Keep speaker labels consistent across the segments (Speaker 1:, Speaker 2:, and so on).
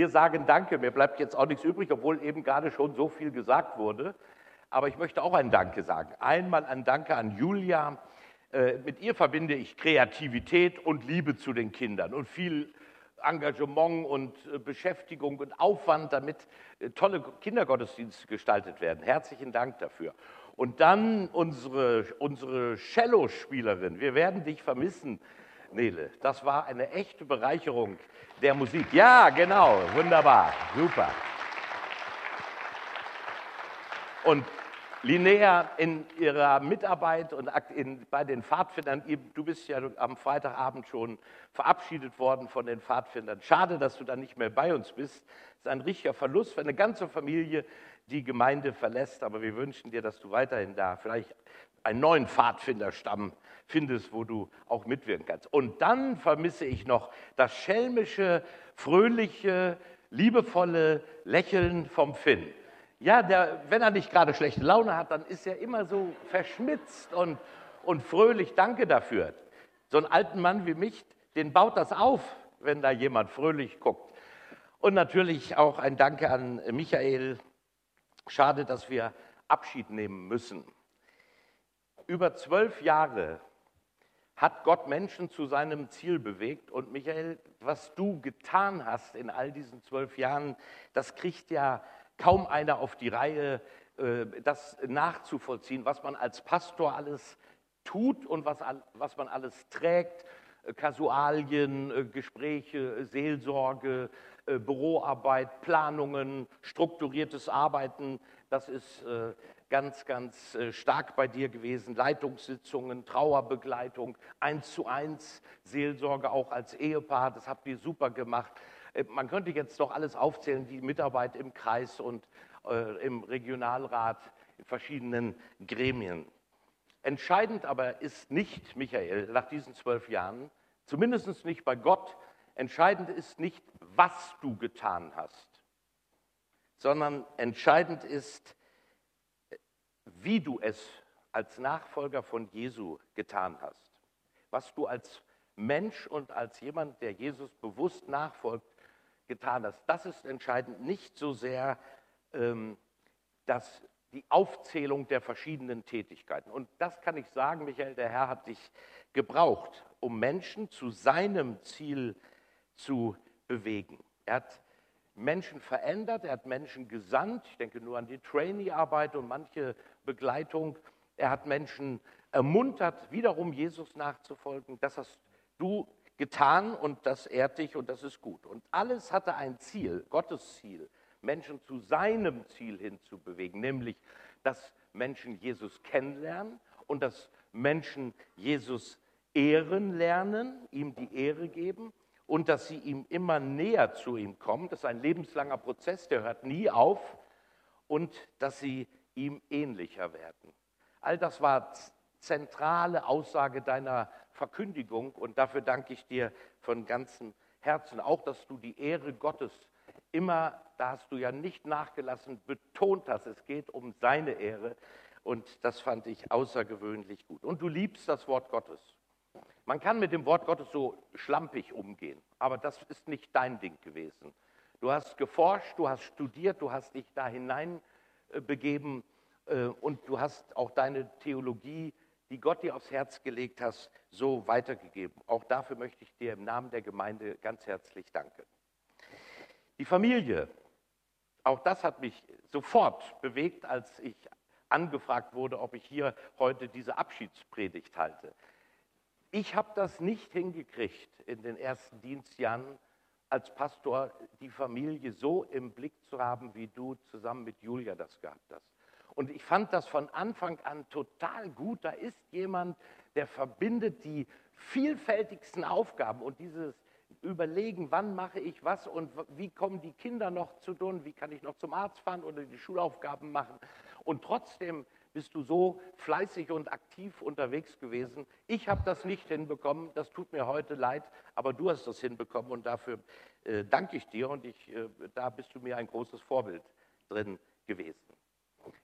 Speaker 1: Wir sagen Danke. Mir bleibt jetzt auch nichts übrig, obwohl eben gerade schon so viel gesagt wurde. Aber ich möchte auch ein Danke sagen. Einmal ein Danke an Julia. Äh, mit ihr verbinde ich Kreativität und Liebe zu den Kindern und viel Engagement und äh, Beschäftigung und Aufwand, damit äh, tolle Kindergottesdienste gestaltet werden. Herzlichen Dank dafür. Und dann unsere, unsere Cello-Spielerin. Wir werden dich vermissen, Nele. Das war eine echte Bereicherung der Musik. Ja, genau, wunderbar, super. Und Linnea in ihrer Mitarbeit und in, bei den Pfadfindern, du bist ja am Freitagabend schon verabschiedet worden von den Pfadfindern. Schade, dass du da nicht mehr bei uns bist. Das ist ein richtiger Verlust für eine ganze Familie, die Gemeinde verlässt. Aber wir wünschen dir, dass du weiterhin da vielleicht einen neuen Pfadfinderstamm findest, wo du auch mitwirken kannst. Und dann vermisse ich noch das schelmische, fröhliche, liebevolle Lächeln vom Finn. Ja, der, wenn er nicht gerade schlechte Laune hat, dann ist er immer so verschmitzt und, und fröhlich. Danke dafür. So einen alten Mann wie mich, den baut das auf, wenn da jemand fröhlich guckt. Und natürlich auch ein Danke an Michael. Schade, dass wir Abschied nehmen müssen. Über zwölf Jahre hat Gott Menschen zu seinem Ziel bewegt. Und Michael, was du getan hast in all diesen zwölf Jahren, das kriegt ja kaum einer auf die Reihe, äh, das nachzuvollziehen, was man als Pastor alles tut und was, was man alles trägt. Äh, Kasualien, äh, Gespräche, Seelsorge, Büroarbeit, Planungen, strukturiertes Arbeiten. Das ist ganz, ganz stark bei dir gewesen. Leitungssitzungen, Trauerbegleitung, eins zu eins Seelsorge auch als Ehepaar. Das habt ihr super gemacht. Äh, man könnte jetzt doch alles aufzählen, die Mitarbeit im Kreis und äh, im Regionalrat, in verschiedenen Gremien. Entscheidend aber ist nicht, Michael, nach diesen zwölf Jahren, zumindest nicht bei Gott, entscheidend ist nicht, was du getan hast, sondern entscheidend ist, wie du es als Nachfolger von Jesu getan hast. Was du als Mensch und als jemand, der Jesus bewusst nachfolgt, getan hast. Das ist entscheidend, nicht so sehr ähm, das, die Aufzählung der verschiedenen Tätigkeiten. Und das kann ich sagen, Michael, der Herr hat dich gebraucht, um Menschen zu seinem Ziel zu bewegen. Er hat Menschen verändert, er hat Menschen gesandt, ich denke nur an die Trainee-Arbeit und manche Begleitung. Er hat Menschen ermuntert, wiederum Jesus nachzufolgen. Das hast du getan und das ehrt dich und das ist gut. Und alles hatte ein Ziel, Gottes Ziel, Menschen zu seinem Ziel hinzubewegen, nämlich, dass Menschen Jesus kennenlernen und dass Menschen Jesus ehren lernen, ihm die Ehre geben und dass sie ihm immer näher zu ihm kommen. Das ist ein lebenslanger Prozess, der hört nie auf und dass sie ihm ähnlicher werden. All das war zentrale Aussage deiner Verkündigung und dafür danke ich dir von ganzem Herzen. Auch, dass du die Ehre Gottes immer, da hast du ja nicht nachgelassen, betont hast, es geht um seine Ehre und das fand ich außergewöhnlich gut. Und du liebst das Wort Gottes. Man kann mit dem Wort Gottes so schlampig umgehen, aber das ist nicht dein Ding gewesen. Du hast geforscht, du hast studiert, du hast dich da hinein äh, begeben äh, und du hast auch deine Theologie die Gott dir aufs Herz gelegt hast, so weitergegeben. Auch dafür möchte ich dir im Namen der Gemeinde ganz herzlich danken. Die Familie, auch das hat mich sofort bewegt, als ich angefragt wurde, ob ich hier heute diese Abschiedspredigt halte. Ich habe das nicht hingekriegt, in den ersten Dienstjahren als Pastor die Familie so im Blick zu haben, wie du zusammen mit Julia das gehabt hast. Und ich fand das von Anfang an total gut. Da ist jemand, der verbindet die vielfältigsten Aufgaben und dieses Überlegen, wann mache ich was und wie kommen die Kinder noch zu tun, wie kann ich noch zum Arzt fahren oder die Schulaufgaben machen. Und trotzdem bist du so fleißig und aktiv unterwegs gewesen. Ich habe das nicht hinbekommen, das tut mir heute leid, aber du hast das hinbekommen und dafür äh, danke ich dir und ich, äh, da bist du mir ein großes Vorbild drin gewesen.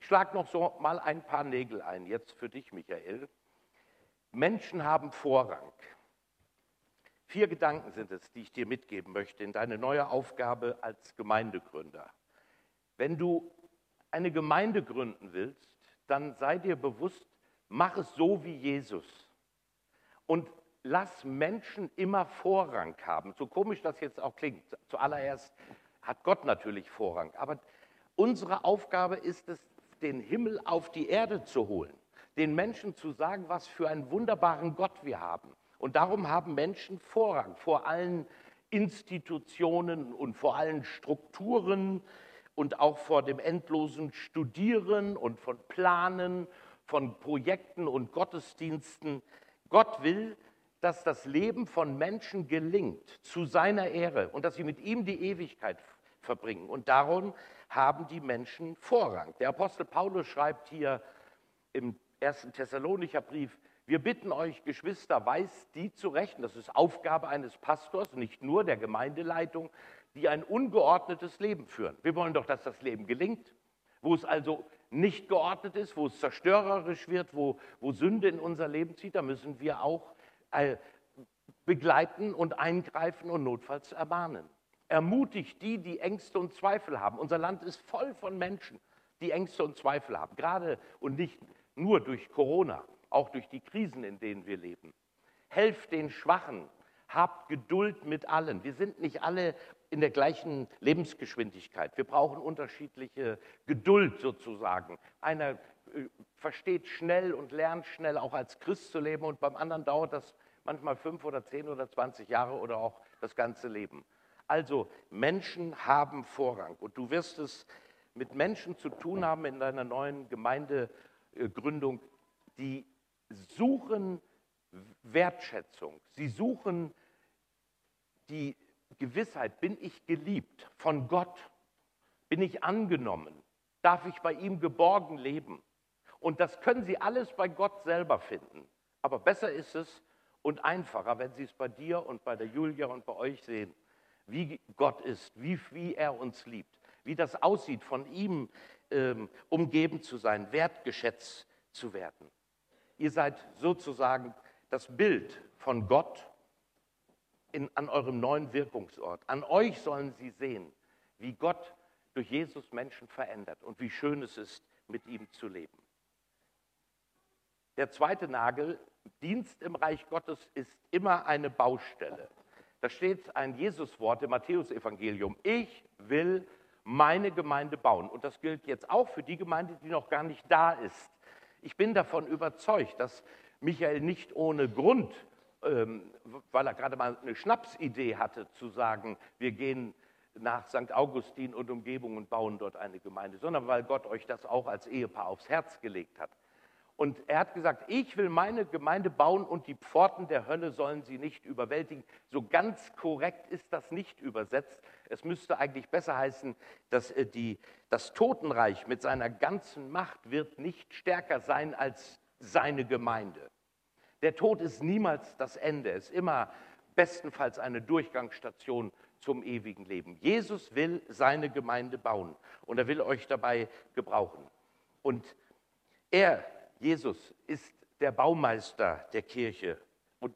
Speaker 1: Ich schlage noch so mal ein paar Nägel ein, jetzt für dich, Michael. Menschen haben Vorrang. Vier Gedanken sind es, die ich dir mitgeben möchte in deine neue Aufgabe als Gemeindegründer. Wenn du eine Gemeinde gründen willst, dann sei dir bewusst, mach es so wie Jesus. Und lass Menschen immer Vorrang haben. So komisch das jetzt auch klingt. Zuallererst hat Gott natürlich Vorrang. Aber unsere Aufgabe ist es, den Himmel auf die Erde zu holen. Den Menschen zu sagen, was für einen wunderbaren Gott wir haben. Und darum haben Menschen Vorrang vor allen Institutionen und vor allen Strukturen und auch vor dem endlosen Studieren und von Planen, von Projekten und Gottesdiensten. Gott will, dass das Leben von Menschen gelingt zu seiner Ehre und dass sie mit ihm die Ewigkeit verbringen. Und darum haben die Menschen Vorrang. Der Apostel Paulus schreibt hier im ersten Thessalonicher Brief, wir bitten euch, Geschwister, weist die zurecht, das ist Aufgabe eines Pastors, nicht nur der Gemeindeleitung, die ein ungeordnetes Leben führen. Wir wollen doch, dass das Leben gelingt. Wo es also nicht geordnet ist, wo es zerstörerisch wird, wo, wo Sünde in unser Leben zieht, da müssen wir auch äh, begleiten und eingreifen und notfalls ermahnen. Ermutigt die, die Ängste und Zweifel haben. Unser Land ist voll von Menschen, die Ängste und Zweifel haben. Gerade und nicht nur durch Corona, auch durch die Krisen, in denen wir leben. Helft den Schwachen, habt Geduld mit allen. Wir sind nicht alle in der gleichen Lebensgeschwindigkeit. Wir brauchen unterschiedliche Geduld sozusagen. Einer äh, versteht schnell und lernt schnell auch als Christ zu leben und beim anderen dauert das manchmal fünf oder zehn oder zwanzig Jahre oder auch das ganze Leben. Also Menschen haben Vorrang und du wirst es mit Menschen zu tun haben in deiner neuen Gemeindegründung, die suchen Wertschätzung, sie suchen die Gewissheit, bin ich geliebt von Gott? Bin ich angenommen? Darf ich bei ihm geborgen leben? Und das können Sie alles bei Gott selber finden. Aber besser ist es und einfacher, wenn Sie es bei dir und bei der Julia und bei euch sehen, wie Gott ist, wie, wie er uns liebt, wie das aussieht, von ihm ähm, umgeben zu sein, wertgeschätzt zu werden. Ihr seid sozusagen das Bild von Gott in, an eurem neuen Wirkungsort. An euch sollen sie sehen, wie Gott durch Jesus Menschen verändert und wie schön es ist, mit ihm zu leben. Der zweite Nagel, Dienst im Reich Gottes ist immer eine Baustelle. Da steht ein Jesuswort im Matthäusevangelium. Ich will meine Gemeinde bauen. Und das gilt jetzt auch für die Gemeinde, die noch gar nicht da ist. Ich bin davon überzeugt, dass Michael nicht ohne Grund weil er gerade mal eine Schnapsidee hatte, zu sagen, wir gehen nach St. Augustin und Umgebung und bauen dort eine Gemeinde, sondern weil Gott euch das auch als Ehepaar aufs Herz gelegt hat. Und er hat gesagt, ich will meine Gemeinde bauen und die Pforten der Hölle sollen sie nicht überwältigen. So ganz korrekt ist das nicht übersetzt. Es müsste eigentlich besser heißen, dass äh, die, das Totenreich mit seiner ganzen Macht wird nicht stärker sein als seine Gemeinde. Der Tod ist niemals das Ende, ist immer bestenfalls eine Durchgangsstation zum ewigen Leben. Jesus will seine Gemeinde bauen und er will euch dabei gebrauchen. Und er, Jesus, ist der Baumeister der Kirche. Und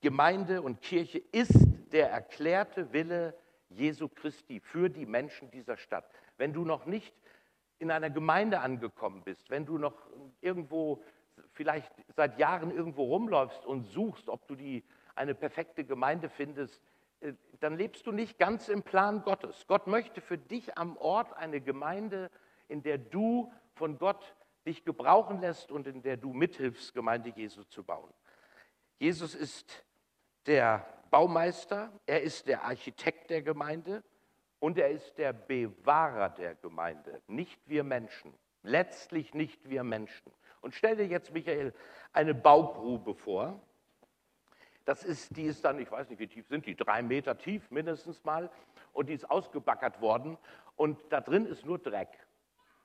Speaker 1: Gemeinde und Kirche ist der erklärte Wille Jesu Christi für die Menschen dieser Stadt. Wenn du noch nicht in einer Gemeinde angekommen bist, wenn du noch irgendwo vielleicht seit Jahren irgendwo rumläufst und suchst, ob du die, eine perfekte Gemeinde findest, äh, dann lebst du nicht ganz im Plan Gottes. Gott möchte für dich am Ort eine Gemeinde, in der du von Gott dich gebrauchen lässt und in der du mithilfst, Gemeinde Jesu zu bauen. Jesus ist der Baumeister, er ist der Architekt der Gemeinde und er ist der Bewahrer der Gemeinde, nicht wir Menschen, letztlich nicht wir Menschen. Und stell dir jetzt, Michael, eine Baugrube vor. Das ist, die ist dann, ich weiß nicht, wie tief sind die, drei Meter tief mindestens mal. Und die ist ausgebackert worden. Und da drin ist nur Dreck.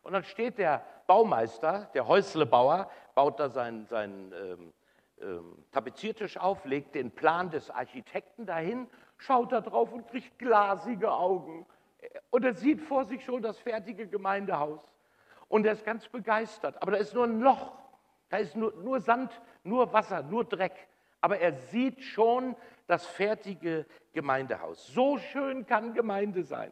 Speaker 1: Und dann steht der Baumeister, der Häuslebauer, baut da seinen, seinen ähm, ähm, Tapeziertisch auf, legt den Plan des Architekten dahin, schaut da drauf und kriegt glasige Augen. Und er sieht vor sich schon das fertige Gemeindehaus. Und er ist ganz begeistert. Aber da ist nur ein Loch. Da ist nur, nur Sand, nur Wasser, nur Dreck. Aber er sieht schon das fertige Gemeindehaus. So schön kann Gemeinde sein.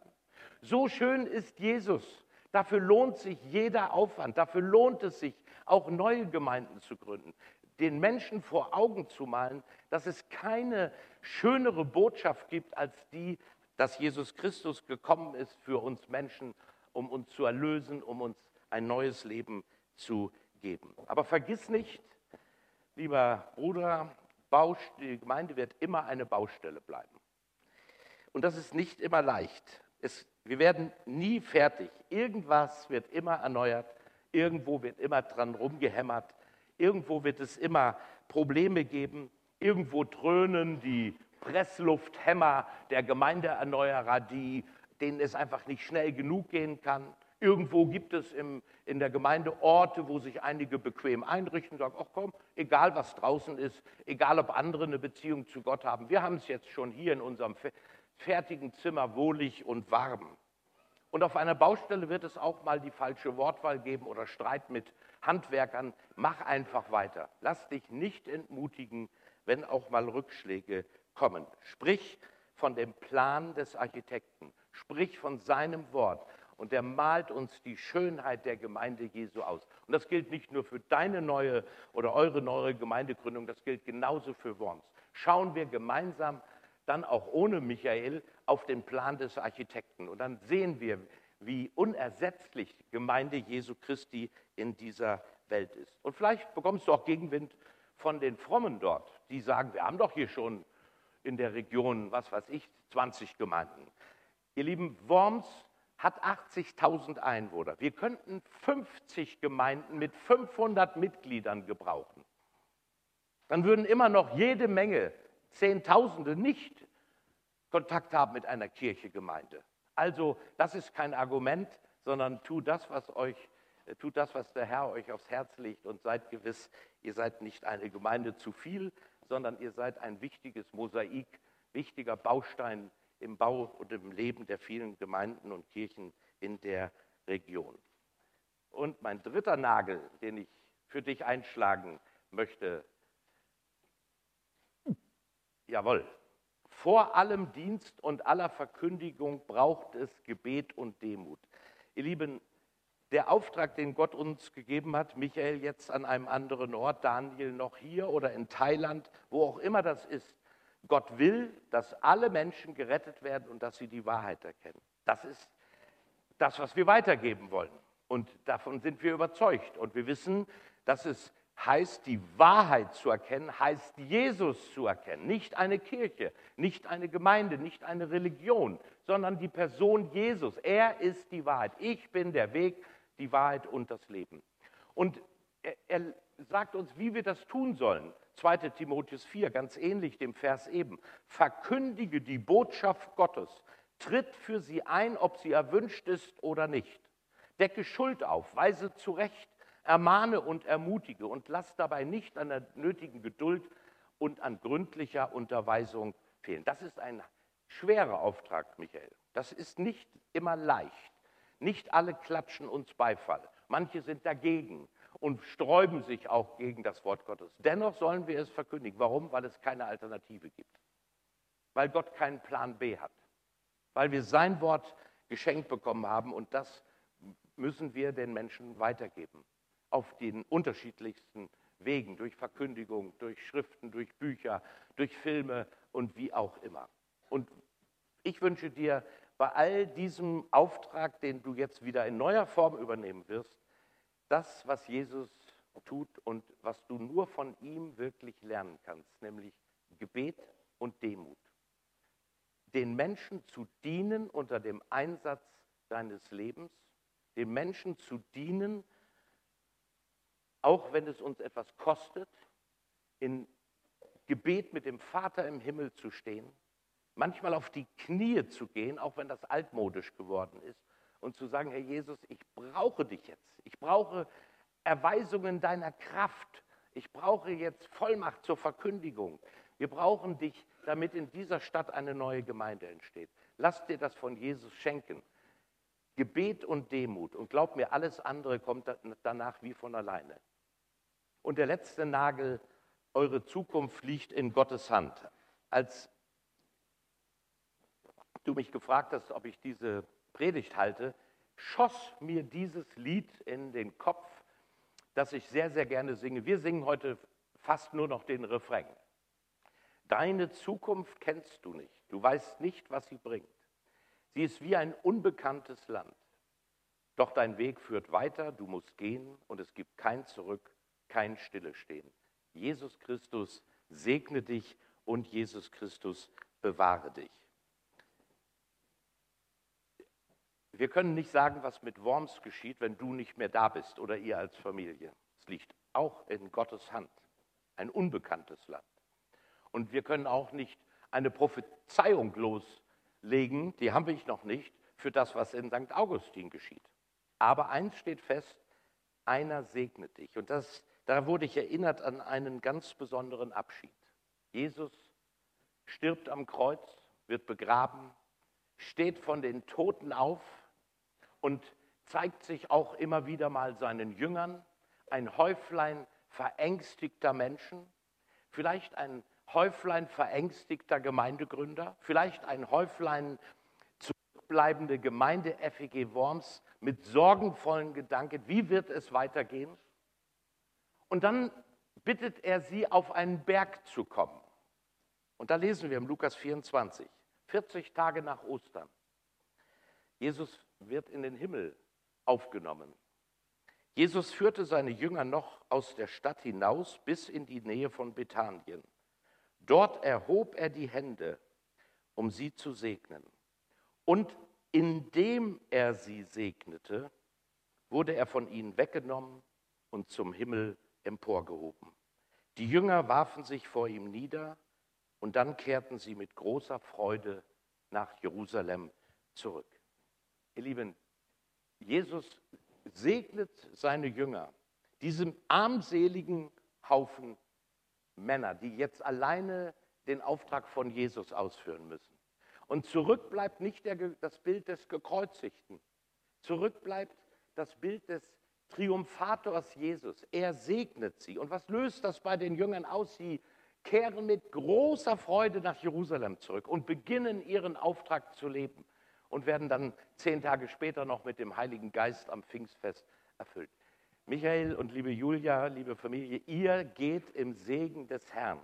Speaker 1: So schön ist Jesus. Dafür lohnt sich jeder Aufwand. Dafür lohnt es sich, auch neue Gemeinden zu gründen. Den Menschen vor Augen zu malen, dass es keine schönere Botschaft gibt als die, dass Jesus Christus gekommen ist für uns Menschen, um uns zu erlösen, um uns ein neues Leben zu geben. Aber vergiss nicht, lieber Bruder, die Gemeinde wird immer eine Baustelle bleiben. Und das ist nicht immer leicht. Es, wir werden nie fertig. Irgendwas wird immer erneuert. Irgendwo wird immer dran rumgehämmert. Irgendwo wird es immer Probleme geben. Irgendwo dröhnen die Presslufthämmer der Gemeindeerneuerer, die, denen es einfach nicht schnell genug gehen kann. Irgendwo gibt es im, in der Gemeinde Orte, wo sich einige bequem einrichten und sagen, ach komm, egal was draußen ist, egal ob andere eine Beziehung zu Gott haben, wir haben es jetzt schon hier in unserem fertigen Zimmer wohlig und warm. Und auf einer Baustelle wird es auch mal die falsche Wortwahl geben oder Streit mit Handwerkern. Mach einfach weiter. Lass dich nicht entmutigen, wenn auch mal Rückschläge kommen. Sprich von dem Plan des Architekten. Sprich von seinem Wort und der malt uns die Schönheit der Gemeinde Jesu aus. Und das gilt nicht nur für deine neue oder eure neue Gemeindegründung, das gilt genauso für Worms. Schauen wir gemeinsam dann auch ohne Michael auf den Plan des Architekten und dann sehen wir, wie unersetzlich Gemeinde Jesu Christi in dieser Welt ist. Und vielleicht bekommst du auch Gegenwind von den Frommen dort, die sagen, wir haben doch hier schon in der Region, was weiß ich, 20 Gemeinden. Ihr lieben, Worms hat 80.000 Einwohner. Wir könnten 50 Gemeinden mit 500 Mitgliedern gebrauchen. Dann würden immer noch jede Menge, Zehntausende, nicht Kontakt haben mit einer Kirchegemeinde. Also das ist kein Argument, sondern tut das, was euch, äh, tut das, was der Herr euch aufs Herz legt und seid gewiss, ihr seid nicht eine Gemeinde zu viel, sondern ihr seid ein wichtiges Mosaik, wichtiger Baustein im Bau und im Leben der vielen Gemeinden und Kirchen in der Region. Und mein dritter Nagel, den ich für dich einschlagen möchte, jawohl, vor allem Dienst und aller Verkündigung braucht es Gebet und Demut. Ihr Lieben, der Auftrag, den Gott uns gegeben hat, Michael jetzt an einem anderen Ort, Daniel noch hier oder in Thailand, wo auch immer das ist, Gott will, dass alle Menschen gerettet werden und dass sie die Wahrheit erkennen. Das ist das, was wir weitergeben wollen. Und davon sind wir überzeugt. Und wir wissen, dass es heißt, die Wahrheit zu erkennen, heißt Jesus zu erkennen. Nicht eine Kirche, nicht eine Gemeinde, nicht eine Religion, sondern die Person Jesus. Er ist die Wahrheit. Ich bin der Weg, die Wahrheit und das Leben. Und er, er sagt uns, wie wir das tun sollen. 2 Timotheus 4, ganz ähnlich dem Vers eben. Verkündige die Botschaft Gottes, tritt für sie ein, ob sie erwünscht ist oder nicht. Decke Schuld auf, weise zurecht, ermahne und ermutige und lass dabei nicht an der nötigen Geduld und an gründlicher Unterweisung fehlen. Das ist ein schwerer Auftrag, Michael. Das ist nicht immer leicht. Nicht alle klatschen uns Beifall. Manche sind dagegen und sträuben sich auch gegen das Wort Gottes. Dennoch sollen wir es verkündigen. Warum? Weil es keine Alternative gibt. Weil Gott keinen Plan B hat. Weil wir sein Wort geschenkt bekommen haben und das müssen wir den Menschen weitergeben. Auf den unterschiedlichsten Wegen, durch Verkündigung, durch Schriften, durch Bücher, durch Filme und wie auch immer. Und ich wünsche dir bei all diesem Auftrag, den du jetzt wieder in neuer Form übernehmen wirst, das, was Jesus tut und was du nur von ihm wirklich lernen kannst, nämlich Gebet und Demut. Den Menschen zu dienen unter dem Einsatz deines Lebens, den Menschen zu dienen, auch wenn es uns etwas kostet, in Gebet mit dem Vater im Himmel zu stehen, manchmal auf die Knie zu gehen, auch wenn das altmodisch geworden ist, und zu sagen, Herr Jesus, ich brauche dich jetzt. Ich brauche Erweisungen deiner Kraft. Ich brauche jetzt Vollmacht zur Verkündigung. Wir brauchen dich, damit in dieser Stadt eine neue Gemeinde entsteht. Lass dir das von Jesus schenken. Gebet und Demut. Und glaub mir, alles andere kommt danach wie von alleine. Und der letzte Nagel, eure Zukunft liegt in Gottes Hand. als du mich gefragt hast, ob ich diese Predigt halte, schoss mir dieses Lied in den Kopf, das ich sehr, sehr gerne singe. Wir singen heute fast nur noch den Refrain. Deine Zukunft kennst du nicht. Du weißt nicht, was sie bringt. Sie ist wie ein unbekanntes Land. Doch dein Weg führt weiter, du musst gehen und es gibt kein Zurück, kein Stillestehen. Jesus Christus segne dich und Jesus Christus bewahre dich. Wir können nicht sagen, was mit Worms geschieht, wenn du nicht mehr da bist oder ihr als Familie. Es liegt auch in Gottes Hand, ein unbekanntes Land. Und wir können auch nicht eine Prophezeiung loslegen, die haben wir noch nicht, für das, was in St. Augustin geschieht. Aber eins steht fest, einer segnet dich. Und das, da wurde ich erinnert an einen ganz besonderen Abschied. Jesus stirbt am Kreuz, wird begraben, steht von den Toten auf und zeigt sich auch immer wieder mal seinen Jüngern, ein Häuflein verängstigter Menschen, vielleicht ein Häuflein verängstigter Gemeindegründer, vielleicht ein Häuflein zurückbleibende Gemeinde FEG Worms mit sorgenvollen Gedanken, wie wird es weitergehen? Und dann bittet er sie, auf einen Berg zu kommen. Und da lesen wir im Lukas 24, 40 Tage nach Ostern. Jesus wird in den Himmel aufgenommen. Jesus führte seine Jünger noch aus der Stadt hinaus bis in die Nähe von Bethanien. Dort erhob er die Hände, um sie zu segnen. Und indem er sie segnete, wurde er von ihnen weggenommen und zum Himmel emporgehoben. Die Jünger warfen sich vor ihm nieder und dann kehrten sie mit großer Freude nach Jerusalem zurück. Ihr Lieben, Jesus segnet seine Jünger, diesem armseligen Haufen Männer, die jetzt alleine den Auftrag von Jesus ausführen müssen. Und zurück bleibt nicht der, das Bild des Gekreuzigten, zurück bleibt das Bild des Triumphators Jesus. Er segnet sie. Und was löst das bei den Jüngern aus? Sie kehren mit großer Freude nach Jerusalem zurück und beginnen ihren Auftrag zu leben und werden dann zehn Tage später noch mit dem Heiligen Geist am Pfingstfest erfüllt. Michael und liebe Julia, liebe Familie, ihr geht im Segen des Herrn.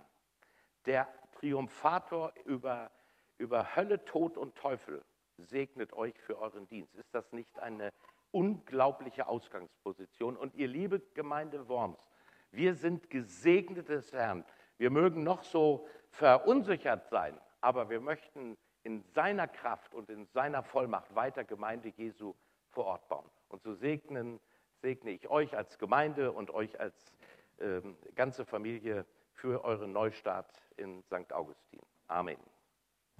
Speaker 1: Der Triumphator über, über Hölle, Tod und Teufel segnet euch für euren Dienst. Ist das nicht eine unglaubliche Ausgangsposition? Und ihr liebe Gemeinde Worms, wir sind gesegnet des Herrn. Wir mögen noch so verunsichert sein, aber wir möchten in seiner Kraft und in seiner Vollmacht weiter Gemeinde Jesu vor Ort bauen. Und so segnen, segne ich euch als Gemeinde und euch als ähm, ganze Familie für euren Neustart in St. Augustin. Amen.